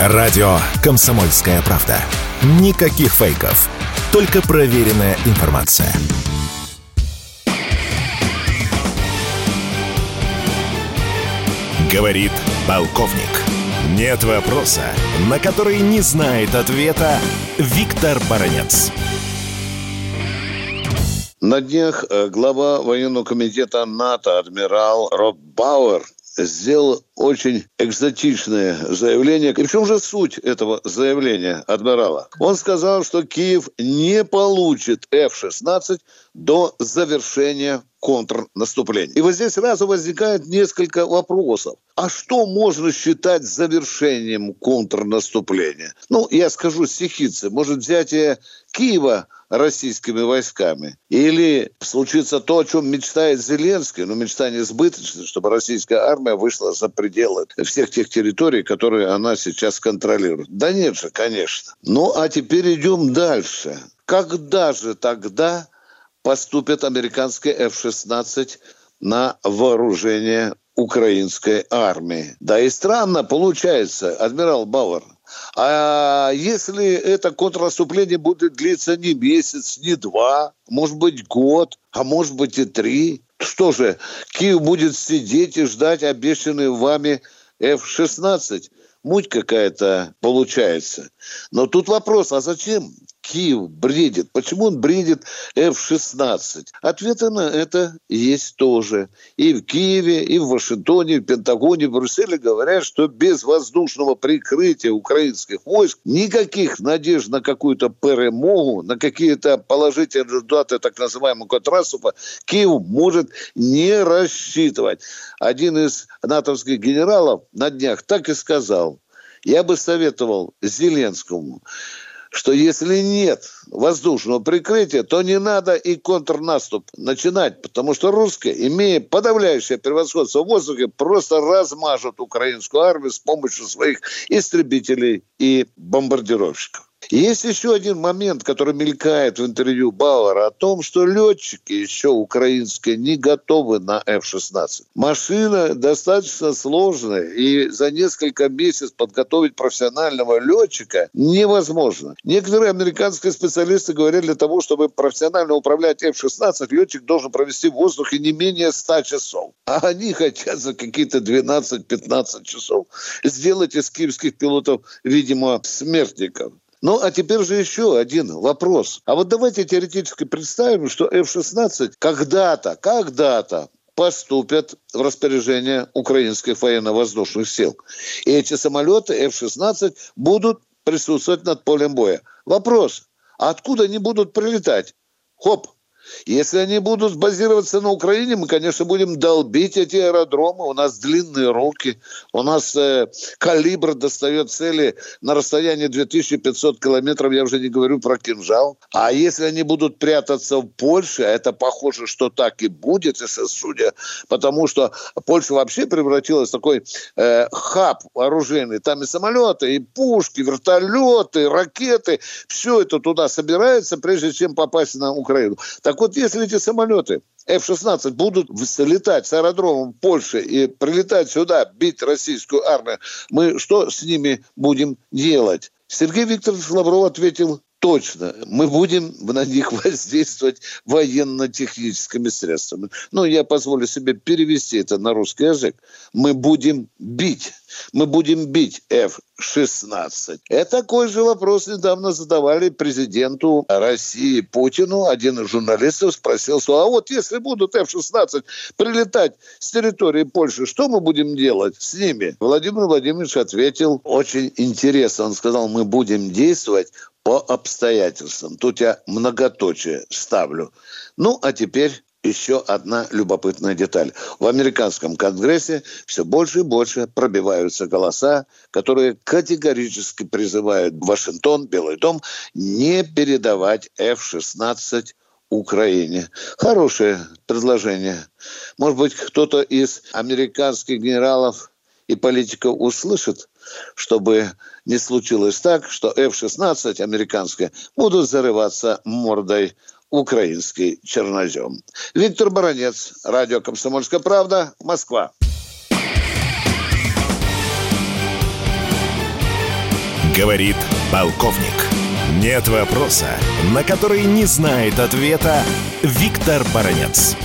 Радио «Комсомольская правда». Никаких фейков. Только проверенная информация. Говорит полковник. Нет вопроса, на который не знает ответа Виктор Баранец. На днях э, глава военного комитета НАТО адмирал Роб Бауэр сделал очень экзотичное заявление. И в чем же суть этого заявления адмирала? Он сказал, что Киев не получит F-16 до завершения контрнаступления. И вот здесь сразу возникает несколько вопросов. А что можно считать завершением контрнаступления? Ну, я скажу стихицы. Может, взятие Киева российскими войсками. Или случится то, о чем мечтает Зеленский, но мечта не избыточна, чтобы российская армия вышла за пределы всех тех территорий, которые она сейчас контролирует. Да нет же, конечно. Ну, а теперь идем дальше. Когда же тогда поступят американские F-16 на вооружение украинской армии? Да и странно получается, адмирал Бауэр – а если это контрнаступление будет длиться не месяц, не два, может быть год, а может быть и три, что же, Киев будет сидеть и ждать обещанные вами F-16? Муть какая-то получается. Но тут вопрос, а зачем Киев бредит? Почему он бредит F-16? Ответы на это есть тоже. И в Киеве, и в Вашингтоне, и в Пентагоне, и в Брюсселе говорят, что без воздушного прикрытия украинских войск никаких надежд на какую-то перемогу, на какие-то положительные результаты так называемого контраступа Киев может не рассчитывать. Один из натовских генералов на днях так и сказал. Я бы советовал Зеленскому что если нет воздушного прикрытия, то не надо и контрнаступ начинать, потому что русские, имея подавляющее превосходство в воздухе, просто размажут украинскую армию с помощью своих истребителей и бомбардировщиков. Есть еще один момент, который мелькает в интервью Бауэра о том, что летчики еще украинские не готовы на F-16. Машина достаточно сложная, и за несколько месяцев подготовить профессионального летчика невозможно. Некоторые американские специалисты говорят, для того, чтобы профессионально управлять F-16, летчик должен провести в воздухе не менее 100 часов. А они хотят за какие-то 12-15 часов сделать из киевских пилотов, видимо, смертников. Ну, а теперь же еще один вопрос. А вот давайте теоретически представим, что F-16 когда-то, когда-то поступят в распоряжение украинских военно-воздушных сил. И эти самолеты F-16 будут присутствовать над полем боя. Вопрос, а откуда они будут прилетать? Хоп, если они будут базироваться на Украине, мы, конечно, будем долбить эти аэродромы. У нас длинные руки, у нас э, калибр достает цели на расстоянии 2500 километров, я уже не говорю про кинжал. А если они будут прятаться в Польше, а это похоже, что так и будет, если судя, потому что Польша вообще превратилась в такой э, хаб вооруженный. Там и самолеты, и пушки, вертолеты, ракеты, все это туда собирается, прежде чем попасть на Украину. Так так вот, если эти самолеты F-16 будут летать с аэродромом Польши и прилетать сюда, бить российскую армию, мы что с ними будем делать? Сергей Викторович Лавров ответил точно. Мы будем на них воздействовать военно-техническими средствами. Ну, я позволю себе перевести это на русский язык. Мы будем бить. Мы будем бить F-16. Это такой же вопрос недавно задавали президенту России Путину. Один из журналистов спросил, что а вот если будут F-16 прилетать с территории Польши, что мы будем делать с ними? Владимир Владимирович ответил очень интересно. Он сказал, мы будем действовать по обстоятельствам. Тут я многоточие ставлю. Ну, а теперь еще одна любопытная деталь. В американском конгрессе все больше и больше пробиваются голоса, которые категорически призывают Вашингтон, Белый дом, не передавать F-16 Украине. Хорошее предложение. Может быть, кто-то из американских генералов и политиков услышит, чтобы не случилось так, что F-16 американские будут зарываться мордой украинский чернозем. Виктор Баранец, радио «Комсомольская правда», Москва. Говорит полковник. Нет вопроса, на который не знает ответа Виктор Баранец.